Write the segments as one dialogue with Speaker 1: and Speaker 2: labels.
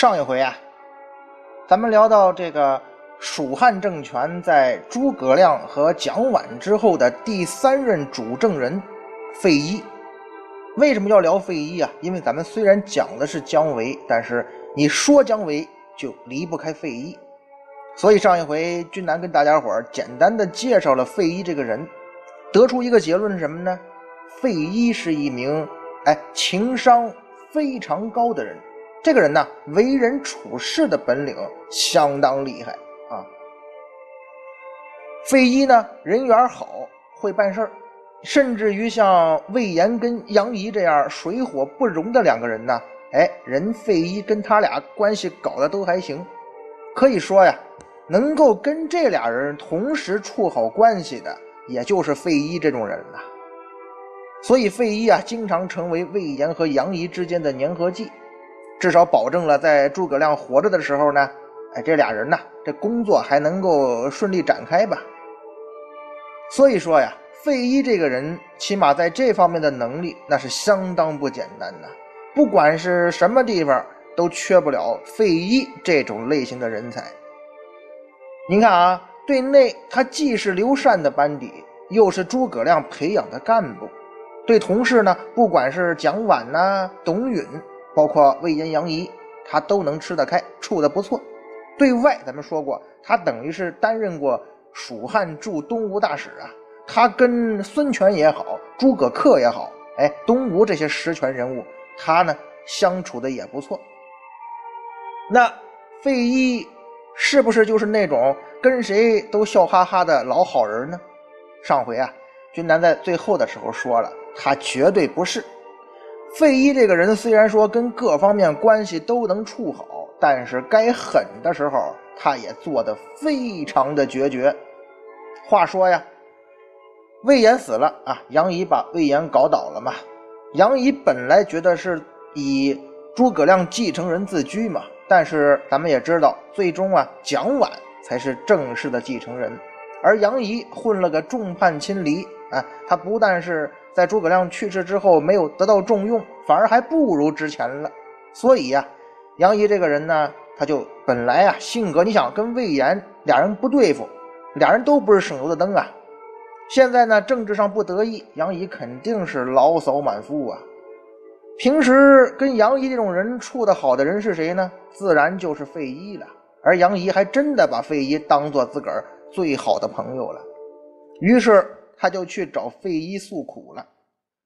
Speaker 1: 上一回啊，咱们聊到这个蜀汉政权在诸葛亮和蒋琬之后的第三任主政人费祎。为什么要聊费祎啊？因为咱们虽然讲的是姜维，但是你说姜维就离不开费祎。所以上一回君南跟大家伙简单的介绍了费祎这个人，得出一个结论是什么呢？费祎是一名哎情商非常高的人。这个人呢，为人处事的本领相当厉害啊。费祎呢，人缘好，会办事儿，甚至于像魏延跟杨仪这样水火不容的两个人呢，哎，人费祎跟他俩关系搞得都还行。可以说呀，能够跟这俩人同时处好关系的，也就是费祎这种人了。所以费祎啊，经常成为魏延和杨仪之间的粘合剂。至少保证了在诸葛亮活着的时候呢，哎，这俩人呢，这工作还能够顺利展开吧。所以说呀，费祎这个人起码在这方面的能力那是相当不简单的，不管是什么地方都缺不了费祎这种类型的人才。您看啊，对内他既是刘禅的班底，又是诸葛亮培养的干部；对同事呢，不管是蒋琬呐、董允。包括魏延、杨仪，他都能吃得开，处得不错。对外，咱们说过，他等于是担任过蜀汉驻东吴大使啊。他跟孙权也好，诸葛恪也好，哎，东吴这些实权人物，他呢相处的也不错。那费祎是不是就是那种跟谁都笑哈哈的老好人呢？上回啊，君南在最后的时候说了，他绝对不是。费祎这个人虽然说跟各方面关系都能处好，但是该狠的时候，他也做得非常的决绝。话说呀，魏延死了啊，杨仪把魏延搞倒了嘛。杨仪本来觉得是以诸葛亮继承人自居嘛，但是咱们也知道，最终啊，蒋琬才是正式的继承人，而杨仪混了个众叛亲离啊，他不但是。在诸葛亮去世之后，没有得到重用，反而还不如之前了。所以呀，杨仪这个人呢，他就本来啊性格，你想跟魏延俩人不对付，俩人都不是省油的灯啊。现在呢，政治上不得意，杨仪肯定是牢骚满腹啊。平时跟杨仪这种人处得好的人是谁呢？自然就是费祎了。而杨仪还真的把费祎当做自个儿最好的朋友了。于是。他就去找费祎诉苦了。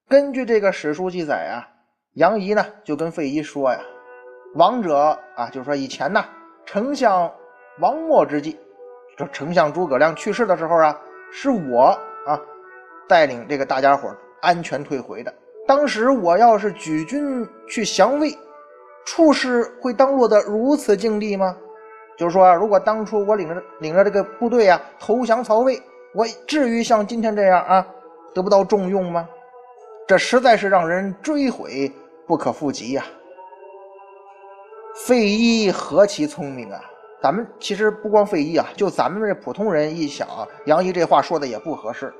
Speaker 1: 根据这个史书记载啊，杨仪呢就跟费祎说呀：“王者啊，就是说以前呢，丞相王默之际，这丞相诸葛亮去世的时候啊，是我啊带领这个大家伙安全退回的。当时我要是举军去降魏，处事会当落得如此境地吗？就是说，如果当初我领着领着这个部队啊投降曹魏。”我至于像今天这样啊，得不到重用吗？这实在是让人追悔不可复及呀！费祎何其聪明啊！咱们其实不光费祎啊，就咱们这普通人一想，杨仪这话说的也不合适，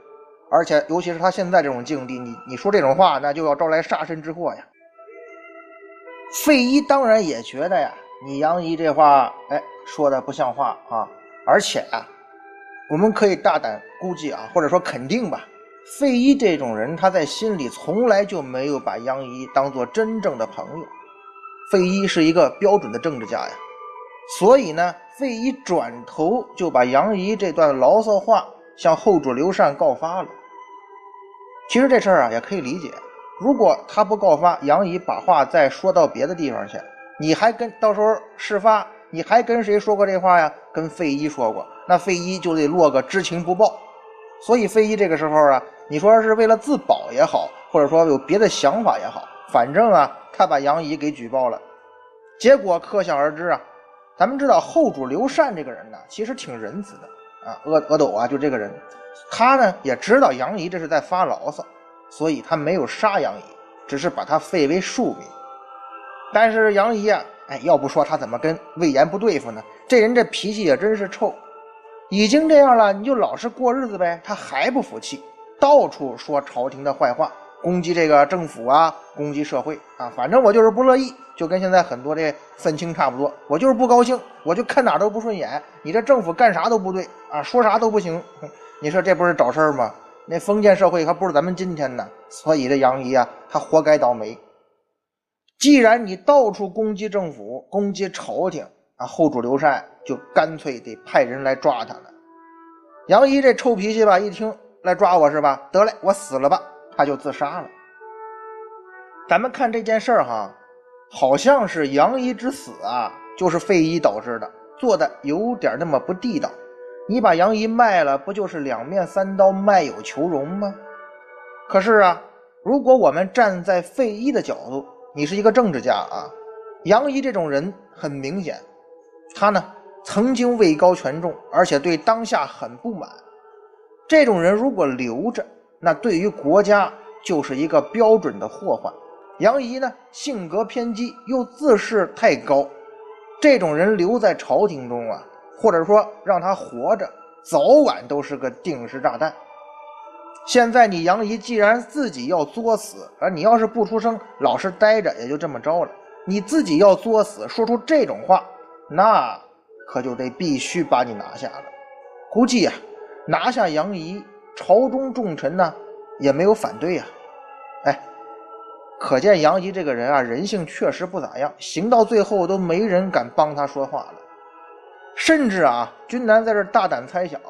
Speaker 1: 而且尤其是他现在这种境地，你你说这种话，那就要招来杀身之祸呀！费祎当然也觉得呀，你杨仪这话，哎，说的不像话啊，而且啊。我们可以大胆估计啊，或者说肯定吧，费祎这种人，他在心里从来就没有把杨仪当做真正的朋友。费祎是一个标准的政治家呀，所以呢，费祎转头就把杨仪这段牢骚话向后主刘禅告发了。其实这事儿啊也可以理解，如果他不告发，杨仪把话再说到别的地方去，你还跟到时候事发，你还跟谁说过这话呀？跟费祎说过，那费祎就得落个知情不报。所以费祎这个时候啊，你说是为了自保也好，或者说有别的想法也好，反正啊，他把杨仪给举报了。结果可想而知啊，咱们知道后主刘禅这个人呢，其实挺仁慈的啊。阿阿斗啊，就这个人，他呢也知道杨仪这是在发牢骚，所以他没有杀杨仪，只是把他废为庶民。但是杨仪啊，哎，要不说他怎么跟魏延不对付呢？这人这脾气也真是臭，已经这样了，你就老实过日子呗。他还不服气，到处说朝廷的坏话。攻击这个政府啊，攻击社会啊，反正我就是不乐意，就跟现在很多这愤青差不多。我就是不高兴，我就看哪都不顺眼。你这政府干啥都不对啊，说啥都不行。你说这不是找事儿吗？那封建社会还不是咱们今天呢。所以这杨仪啊，他活该倒霉。既然你到处攻击政府、攻击朝廷后主刘禅就干脆得派人来抓他了。杨仪这臭脾气吧，一听来抓我是吧？得嘞，我死了吧。他就自杀了。咱们看这件事儿哈，好像是杨仪之死啊，就是费祎导致的，做的有点那么不地道。你把杨仪卖了，不就是两面三刀，卖友求荣吗？可是啊，如果我们站在费祎的角度，你是一个政治家啊，杨仪这种人很明显，他呢曾经位高权重，而且对当下很不满。这种人如果留着，那对于国家就是一个标准的祸患。杨仪呢，性格偏激，又自视太高，这种人留在朝廷中啊，或者说让他活着，早晚都是个定时炸弹。现在你杨仪既然自己要作死，而你要是不出声，老实待着，也就这么着了。你自己要作死，说出这种话，那可就得必须把你拿下了。估计啊，拿下杨仪。朝中重臣呢也没有反对呀，哎，可见杨仪这个人啊，人性确实不咋样，行到最后都没人敢帮他说话了。甚至啊，君南在这大胆猜想，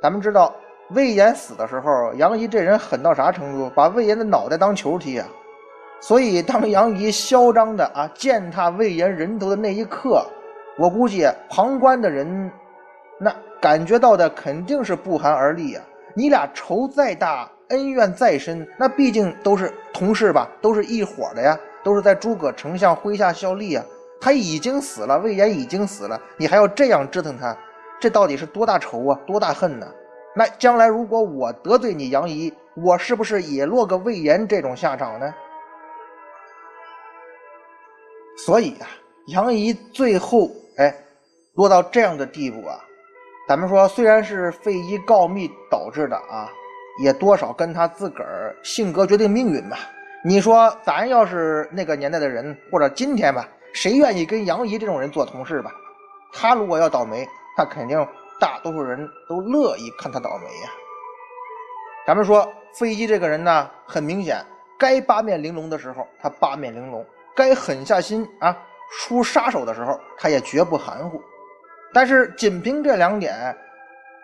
Speaker 1: 咱们知道魏延死的时候，杨仪这人狠到啥程度，把魏延的脑袋当球踢啊。所以当杨仪嚣张的啊践踏魏延人头的那一刻，我估计旁观的人那感觉到的肯定是不寒而栗呀。你俩仇再大，恩怨再深，那毕竟都是同事吧，都是一伙的呀，都是在诸葛丞相麾下效力啊。他已经死了，魏延已经死了，你还要这样折腾他，这到底是多大仇啊，多大恨呢？那将来如果我得罪你杨仪，我是不是也落个魏延这种下场呢？所以啊，杨仪最后哎，落到这样的地步啊。咱们说，虽然是费祎告密导致的啊，也多少跟他自个儿性格决定命运吧。你说，咱要是那个年代的人，或者今天吧，谁愿意跟杨仪这种人做同事吧？他如果要倒霉，那肯定大多数人都乐意看他倒霉呀。咱们说，费祎这个人呢，很明显，该八面玲珑的时候他八面玲珑，该狠下心啊出杀手的时候，他也绝不含糊。但是仅凭这两点，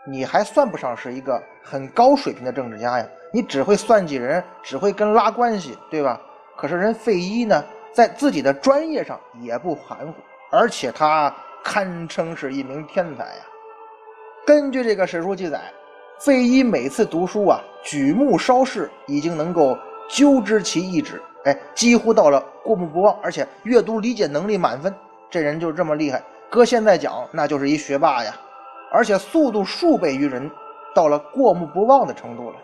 Speaker 1: 你还算不上是一个很高水平的政治家呀！你只会算计人，只会跟拉关系，对吧？可是人费祎呢，在自己的专业上也不含糊，而且他堪称是一名天才呀。根据这个史书记载，费祎每次读书啊，举目稍视，已经能够究知其意旨，哎，几乎到了过目不忘，而且阅读理解能力满分。这人就这么厉害。搁现在讲，那就是一学霸呀，而且速度数倍于人，到了过目不忘的程度了。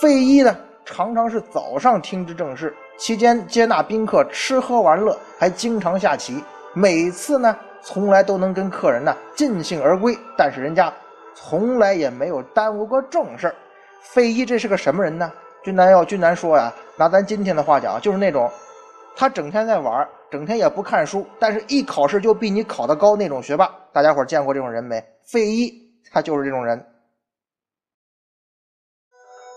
Speaker 1: 费祎呢，常常是早上听之政事，期间接纳宾客，吃喝玩乐，还经常下棋。每次呢，从来都能跟客人呢尽兴而归，但是人家从来也没有耽误过正事儿。费祎这是个什么人呢？君南要君南说呀，拿咱今天的话讲，就是那种他整天在玩。整天也不看书，但是一考试就比你考得高那种学霸，大家伙见过这种人没？费祎他就是这种人。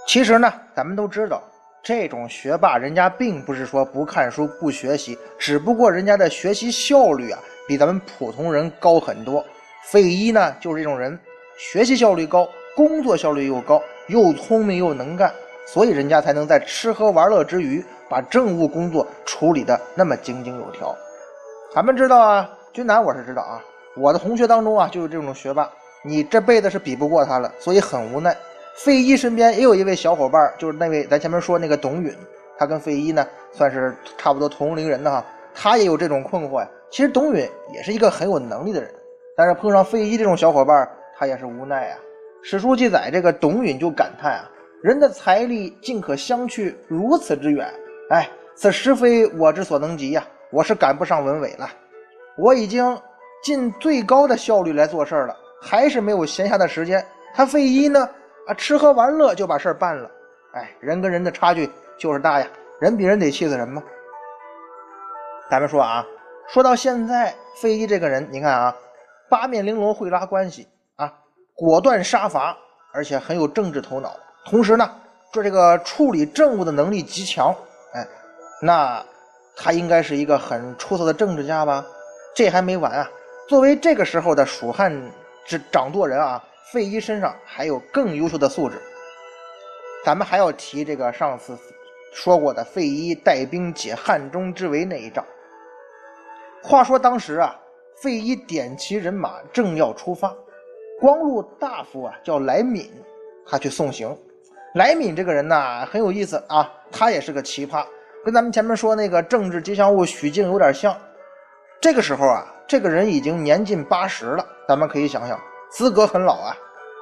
Speaker 1: 其实呢，咱们都知道，这种学霸，人家并不是说不看书不学习，只不过人家的学习效率啊，比咱们普通人高很多。费祎呢，就是这种人，学习效率高，工作效率又高，又聪明又能干，所以人家才能在吃喝玩乐之余，把政务工作处理的那么井井有条。咱们知道啊，君南我是知道啊，我的同学当中啊，就有这种学霸，你这辈子是比不过他了，所以很无奈。费祎身边也有一位小伙伴，就是那位咱前面说那个董允，他跟费祎呢算是差不多同龄人的哈，他也有这种困惑呀。其实董允也是一个很有能力的人，但是碰上费祎这种小伙伴，他也是无奈啊。史书记载，这个董允就感叹啊：“人的财力竟可相去如此之远，哎，此实非我之所能及呀！我是赶不上文伟了，我已经尽最高的效率来做事了，还是没有闲暇的时间。他费祎呢？”啊，吃喝玩乐就把事儿办了，哎，人跟人的差距就是大呀，人比人得气死人嘛。咱们说啊，说到现在，费祎这个人，你看啊，八面玲珑，会拉关系啊，果断杀伐，而且很有政治头脑，同时呢，做这个处理政务的能力极强，哎，那他应该是一个很出色的政治家吧？这还没完啊，作为这个时候的蜀汉之掌舵人啊。费祎身上还有更优秀的素质，咱们还要提这个上次说过的费祎带兵解汉中之围那一仗。话说当时啊，费祎点齐人马，正要出发，光禄大夫啊叫来敏，他去送行。莱敏这个人呢很有意思啊，他也是个奇葩，跟咱们前面说那个政治吉祥物许靖有点像。这个时候啊，这个人已经年近八十了，咱们可以想想。资格很老啊，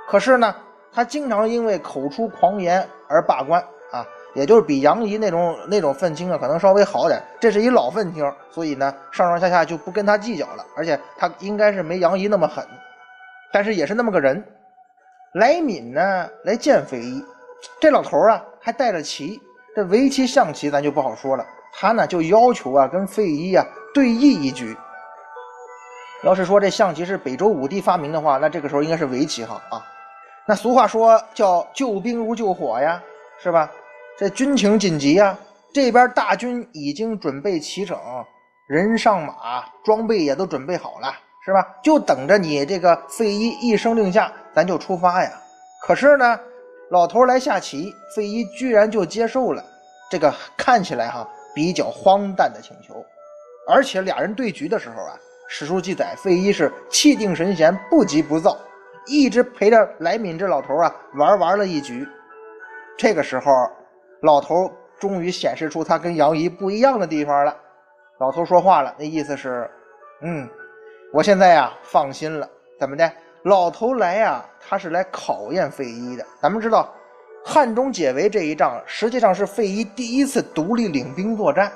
Speaker 1: 可是呢，他经常因为口出狂言而罢官啊，也就是比杨仪那种那种愤青啊，可能稍微好点。这是一老愤青，所以呢，上上下下就不跟他计较了。而且他应该是没杨仪那么狠，但是也是那么个人。来敏呢来见费祎，这老头啊还带着棋，这围棋象棋咱就不好说了。他呢就要求啊跟费祎啊对弈一局。要是说这象棋是北周武帝发明的话，那这个时候应该是围棋好啊。那俗话说叫救兵如救火呀，是吧？这军情紧急呀，这边大军已经准备齐整，人上马，装备也都准备好了，是吧？就等着你这个费祎一声令下，咱就出发呀。可是呢，老头来下棋，费祎居然就接受了这个看起来哈比较荒诞的请求，而且俩人对局的时候啊。史书记载，费祎是气定神闲，不急不躁，一直陪着来敏这老头啊玩玩了一局。这个时候，老头终于显示出他跟杨仪不一样的地方了。老头说话了，那意思是：嗯，我现在呀放心了。怎么的？老头来呀，他是来考验费祎的。咱们知道，汉中解围这一仗，实际上是费祎第一次独立领兵作战，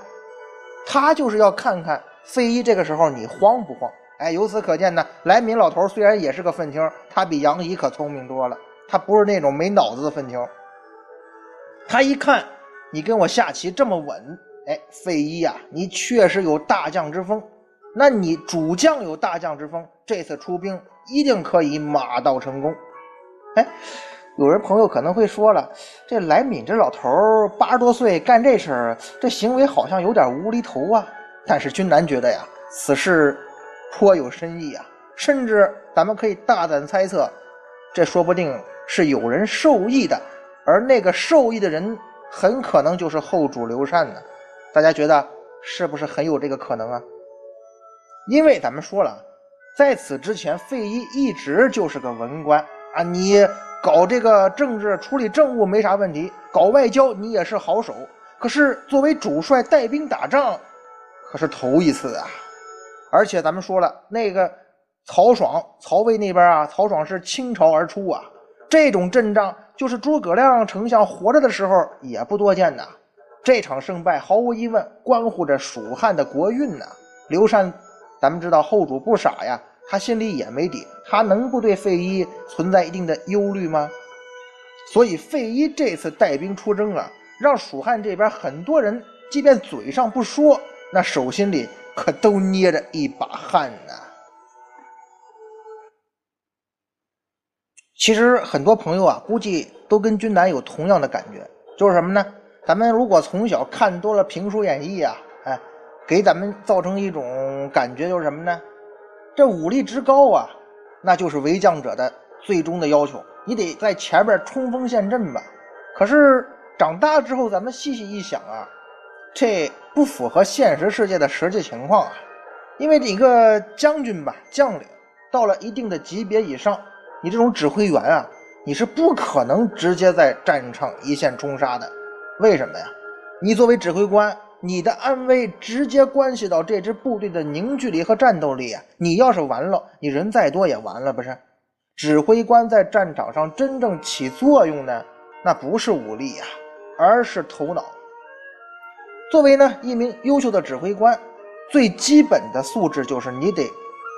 Speaker 1: 他就是要看看。费祎这个时候你慌不慌？哎，由此可见呢，来敏老头虽然也是个愤青，他比杨仪可聪明多了。他不是那种没脑子的愤青。他一看你跟我下棋这么稳，哎，费祎呀，你确实有大将之风。那你主将有大将之风，这次出兵一定可以马到成功。哎，有人朋友可能会说了，这来敏这老头八十多岁干这事儿，这行为好像有点无厘头啊。但是君南觉得呀，此事颇有深意啊，甚至咱们可以大胆猜测，这说不定是有人受益的，而那个受益的人很可能就是后主刘禅呢。大家觉得是不是很有这个可能啊？因为咱们说了，在此之前，费祎一直就是个文官啊，你搞这个政治处理政务没啥问题，搞外交你也是好手。可是作为主帅带兵打仗，可是头一次啊，而且咱们说了，那个曹爽、曹魏那边啊，曹爽是倾巢而出啊，这种阵仗就是诸葛亮丞相活着的时候也不多见呐。这场胜败毫无疑问关乎着蜀汉的国运呐。刘禅，咱们知道后主不傻呀，他心里也没底，他能不对费祎存在一定的忧虑吗？所以费祎这次带兵出征啊，让蜀汉这边很多人，即便嘴上不说。那手心里可都捏着一把汗呢。其实很多朋友啊，估计都跟君南有同样的感觉，就是什么呢？咱们如果从小看多了评书演义啊，哎，给咱们造成一种感觉就是什么呢？这武力值高啊，那就是为将者的最终的要求，你得在前边冲锋陷阵吧。可是长大之后，咱们细细一想啊，这不符合现实世界的实际情况啊。因为一个将军吧，将领到了一定的级别以上，你这种指挥员啊，你是不可能直接在战场一线冲杀的。为什么呀？你作为指挥官，你的安危直接关系到这支部队的凝聚力和战斗力啊！你要是完了，你人再多也完了，不是？指挥官在战场上真正起作用的，那不是武力呀，而是头脑。作为呢一名优秀的指挥官。最基本的素质就是你得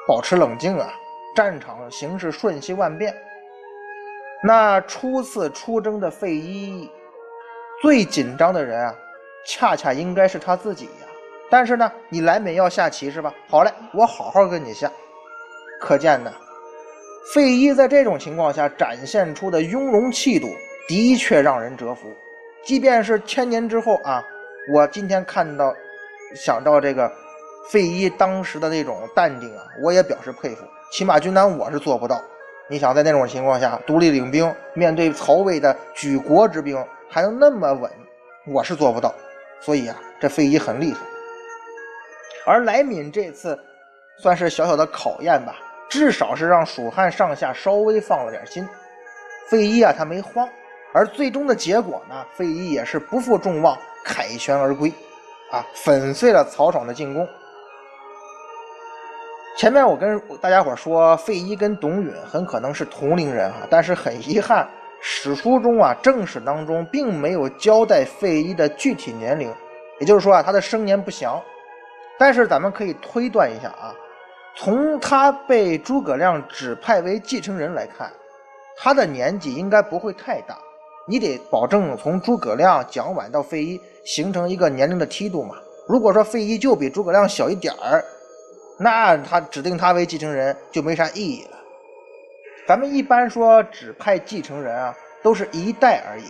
Speaker 1: 保持冷静啊！战场形势瞬息万变。那初次出征的费祎，最紧张的人啊，恰恰应该是他自己呀。但是呢，你来美要下棋是吧？好嘞，我好好跟你下。可见呢，费祎在这种情况下展现出的雍容气度，的确让人折服。即便是千年之后啊，我今天看到，想到这个。费祎当时的那种淡定啊，我也表示佩服。起码军南我是做不到。你想在那种情况下独立领兵，面对曹魏的举国之兵，还能那么稳，我是做不到。所以啊，这费祎很厉害。而来敏这次算是小小的考验吧，至少是让蜀汉上下稍微放了点心。费祎啊，他没慌。而最终的结果呢，费祎也是不负众望，凯旋而归，啊，粉碎了曹爽的进攻。前面我跟大家伙说，费祎跟董允很可能是同龄人啊，但是很遗憾，史书中啊正史当中并没有交代费祎的具体年龄，也就是说啊他的生年不详。但是咱们可以推断一下啊，从他被诸葛亮指派为继承人来看，他的年纪应该不会太大。你得保证从诸葛亮、蒋琬到费祎形成一个年龄的梯度嘛。如果说费祎就比诸葛亮小一点儿。那他指定他为继承人就没啥意义了。咱们一般说指派继承人啊，都是一代而已。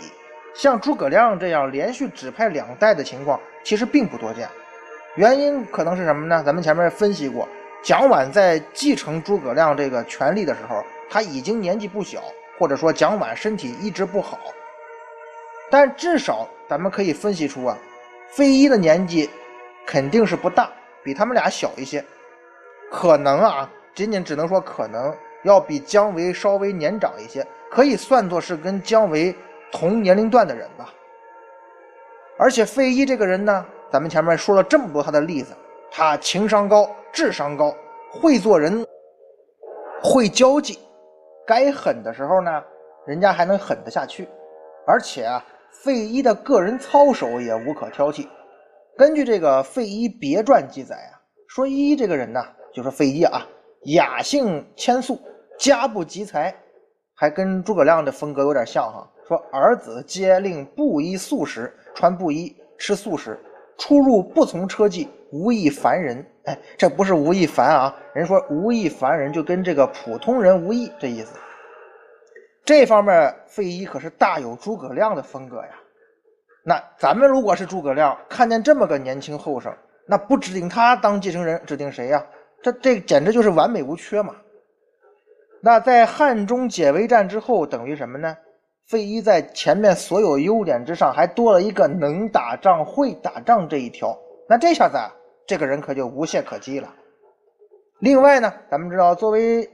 Speaker 1: 像诸葛亮这样连续指派两代的情况，其实并不多见。原因可能是什么呢？咱们前面分析过，蒋琬在继承诸葛亮这个权力的时候，他已经年纪不小，或者说蒋琬身体一直不好。但至少咱们可以分析出啊，费祎的年纪肯定是不大，比他们俩小一些。可能啊，仅仅只能说可能要比姜维稍微年长一些，可以算作是跟姜维同年龄段的人吧。而且费祎这个人呢，咱们前面说了这么多他的例子，他情商高、智商高，会做人，会交际，该狠的时候呢，人家还能狠得下去。而且啊，费祎的个人操守也无可挑剔。根据这个《费祎别传》记载啊，说祎这个人呢。就是费祎啊，雅性谦素，家不及财，还跟诸葛亮的风格有点像哈。说儿子皆令布衣素食，穿布衣，吃素食，出入不从车骑，无异凡人。哎，这不是无亦凡啊，人说无异凡人就跟这个普通人无异这意思。这方面费祎可是大有诸葛亮的风格呀。那咱们如果是诸葛亮，看见这么个年轻后生，那不指定他当继承人，指定谁呀？这这简直就是完美无缺嘛！那在汉中解围战之后，等于什么呢？费祎在前面所有优点之上，还多了一个能打仗、会打仗这一条。那这下子，这个人可就无懈可击了。另外呢，咱们知道，作为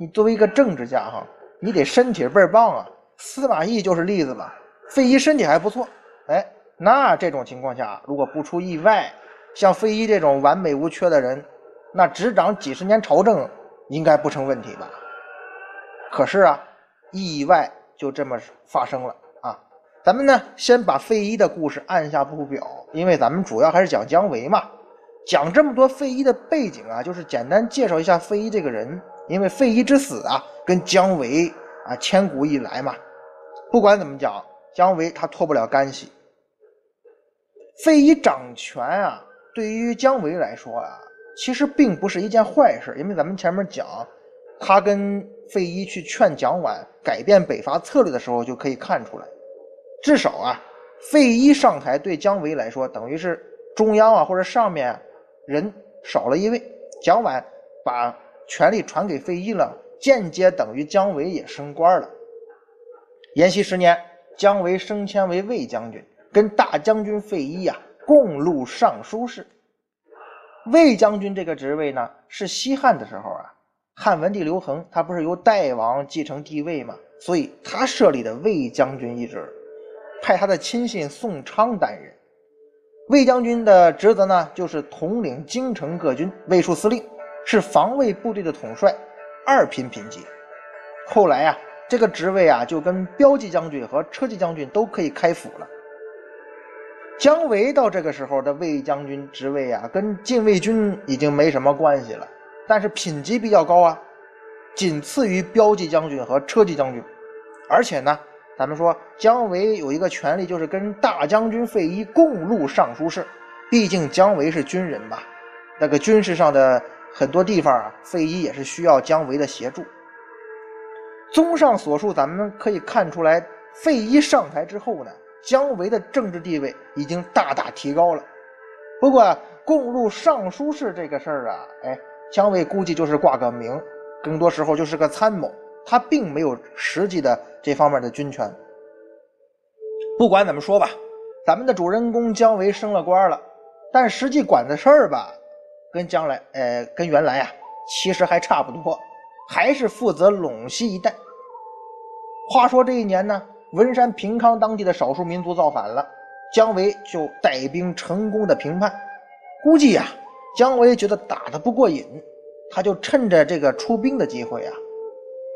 Speaker 1: 你作为一个政治家哈，你得身体倍儿棒啊。司马懿就是例子嘛。费祎身体还不错，哎，那这种情况下，如果不出意外，像费祎这种完美无缺的人。那执掌几十年朝政，应该不成问题吧？可是啊，意外就这么发生了啊！咱们呢，先把费祎的故事按下不表，因为咱们主要还是讲姜维嘛。讲这么多费祎的背景啊，就是简单介绍一下费祎这个人。因为费祎之死啊，跟姜维啊千古以来嘛，不管怎么讲，姜维他脱不了干系。费祎掌权啊，对于姜维来说啊。其实并不是一件坏事，因为咱们前面讲，他跟费祎去劝蒋琬改变北伐策略的时候，就可以看出来，至少啊，费祎上台对姜维来说，等于是中央啊或者上面人少了一位。蒋琬把权力传给费祎了，间接等于姜维也升官了。延熙十年，姜维升迁为卫将军，跟大将军费祎啊共录尚书事。卫将军这个职位呢，是西汉的时候啊，汉文帝刘恒他不是由代王继承帝位嘛，所以他设立的卫将军一职。派他的亲信宋昌担任卫将军的职责呢，就是统领京城各军，卫戍司令，是防卫部队的统帅，二品品级。后来啊，这个职位啊，就跟骠骑将军和车骑将军都可以开府了。姜维到这个时候的卫将军职位啊，跟禁卫军已经没什么关系了，但是品级比较高啊，仅次于骠骑将军和车骑将军，而且呢。咱们说姜维有一个权利，就是跟大将军费祎共录尚书事。毕竟姜维是军人嘛，那个军事上的很多地方啊，费祎也是需要姜维的协助。综上所述，咱们可以看出来，费祎上台之后呢，姜维的政治地位已经大大提高了。不过啊共录尚书事这个事儿啊，哎，姜维估计就是挂个名，更多时候就是个参谋。他并没有实际的这方面的军权。不管怎么说吧，咱们的主人公姜维升了官了，但实际管的事儿吧，跟将来，呃，跟原来啊，其实还差不多，还是负责陇西一带。话说这一年呢，文山平康当地的少数民族造反了，姜维就带兵成功的平叛。估计呀，姜维觉得打得不过瘾，他就趁着这个出兵的机会啊。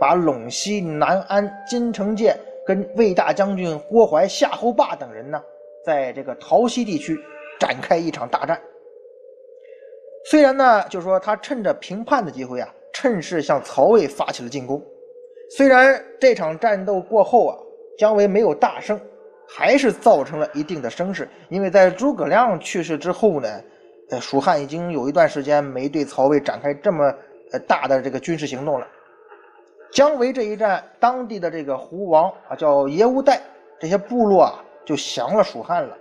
Speaker 1: 把陇西、南安、金城界跟魏大将军郭淮、夏侯霸等人呢，在这个洮西地区展开一场大战。虽然呢，就说他趁着平叛的机会啊，趁势向曹魏发起了进攻。虽然这场战斗过后啊，姜维没有大胜，还是造成了一定的声势。因为在诸葛亮去世之后呢，呃，蜀汉已经有一段时间没对曹魏展开这么呃大的这个军事行动了。姜维这一战，当地的这个胡王啊，叫耶乌代，这些部落啊就降了蜀汉了。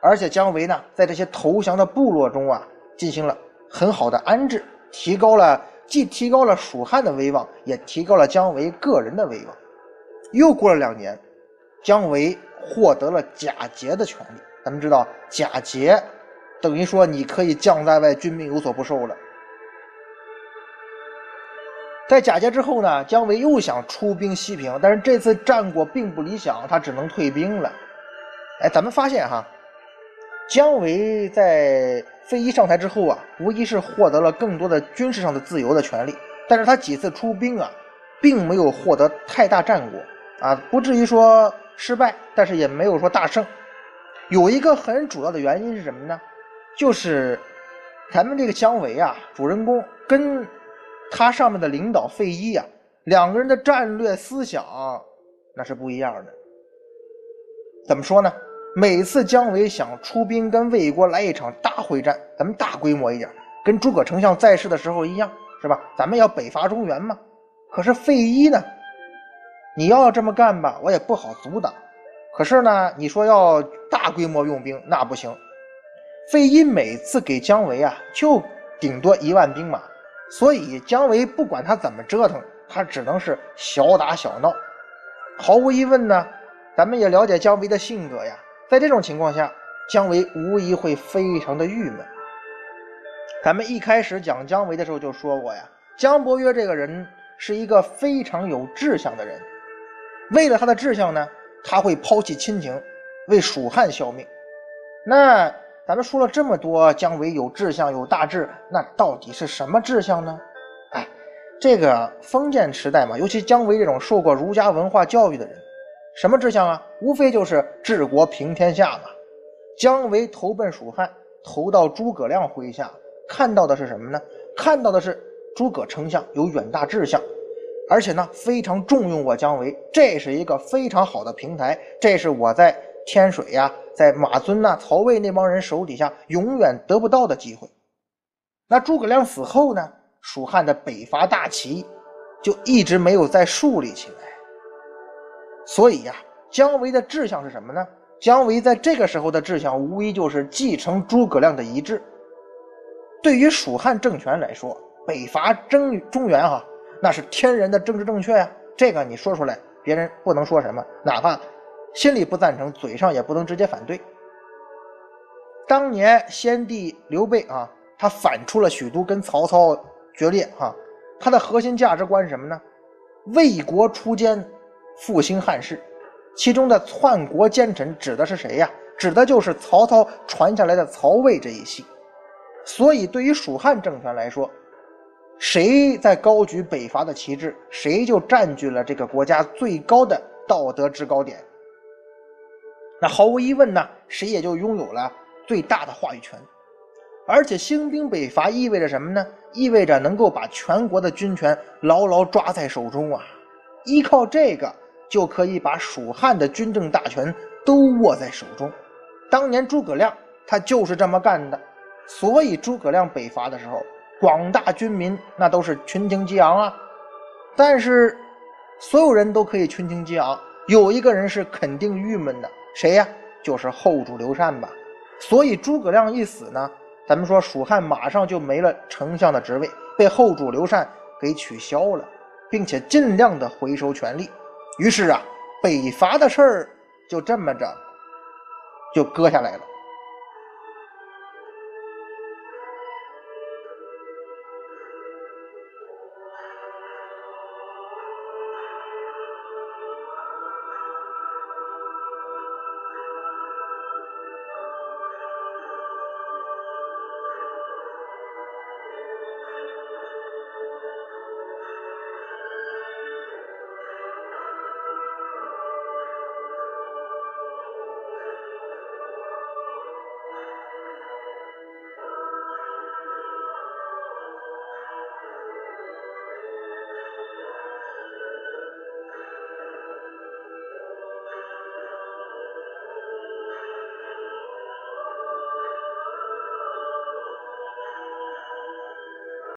Speaker 1: 而且姜维呢，在这些投降的部落中啊，进行了很好的安置，提高了既提高了蜀汉的威望，也提高了姜维个人的威望。又过了两年，姜维获得了假节的权利。咱们知道，假节等于说你可以将在外，军命有所不受了。在假节之后呢，姜维又想出兵西平，但是这次战果并不理想，他只能退兵了。哎，咱们发现哈，姜维在飞一上台之后啊，无疑是获得了更多的军事上的自由的权利，但是他几次出兵啊，并没有获得太大战果啊，不至于说失败，但是也没有说大胜。有一个很主要的原因是什么呢？就是咱们这个姜维啊，主人公跟。他上面的领导费祎啊，两个人的战略思想那是不一样的。怎么说呢？每次姜维想出兵跟魏国来一场大会战，咱们大规模一点，跟诸葛丞相在世的时候一样，是吧？咱们要北伐中原嘛。可是费祎呢，你要这么干吧，我也不好阻挡。可是呢，你说要大规模用兵，那不行。费祎每次给姜维啊，就顶多一万兵马。所以姜维不管他怎么折腾，他只能是小打小闹。毫无疑问呢，咱们也了解姜维的性格呀。在这种情况下，姜维无疑会非常的郁闷。咱们一开始讲姜维的时候就说过呀，姜伯约这个人是一个非常有志向的人。为了他的志向呢，他会抛弃亲情，为蜀汉效命。那。咱们说了这么多，姜维有志向，有大志，那到底是什么志向呢？哎，这个封建时代嘛，尤其姜维这种受过儒家文化教育的人，什么志向啊？无非就是治国平天下嘛。姜维投奔蜀汉，投到诸葛亮麾下，看到的是什么呢？看到的是诸葛丞相有远大志向，而且呢非常重用我姜维，这是一个非常好的平台，这是我在天水呀。在马尊呐、曹魏那帮人手底下，永远得不到的机会。那诸葛亮死后呢？蜀汉的北伐大旗就一直没有再树立起来。所以呀，姜维的志向是什么呢？姜维在这个时候的志向，无疑就是继承诸葛亮的遗志。对于蜀汉政权来说，北伐征中原，哈，那是天然的政治正确呀。这个你说出来，别人不能说什么，哪怕心里不赞成，嘴上也不能直接反对。当年先帝刘备啊，他反出了许都，跟曹操决裂，哈，他的核心价值观是什么呢？为国出奸，复兴汉室。其中的篡国奸臣指的是谁呀？指的就是曹操传下来的曹魏这一系。所以，对于蜀汉政权来说，谁在高举北伐的旗帜，谁就占据了这个国家最高的道德制高点。那毫无疑问呢，谁也就拥有了最大的话语权。而且，兴兵北伐意味着什么呢？意味着能够把全国的军权牢牢抓在手中啊！依靠这个。就可以把蜀汉的军政大权都握在手中。当年诸葛亮他就是这么干的，所以诸葛亮北伐的时候，广大军民那都是群情激昂啊。但是，所有人都可以群情激昂，有一个人是肯定郁闷的，谁呀？就是后主刘禅吧。所以诸葛亮一死呢，咱们说蜀汉马上就没了丞相的职位，被后主刘禅给取消了，并且尽量的回收权力。于是啊，北伐的事儿就这么着就搁下来了。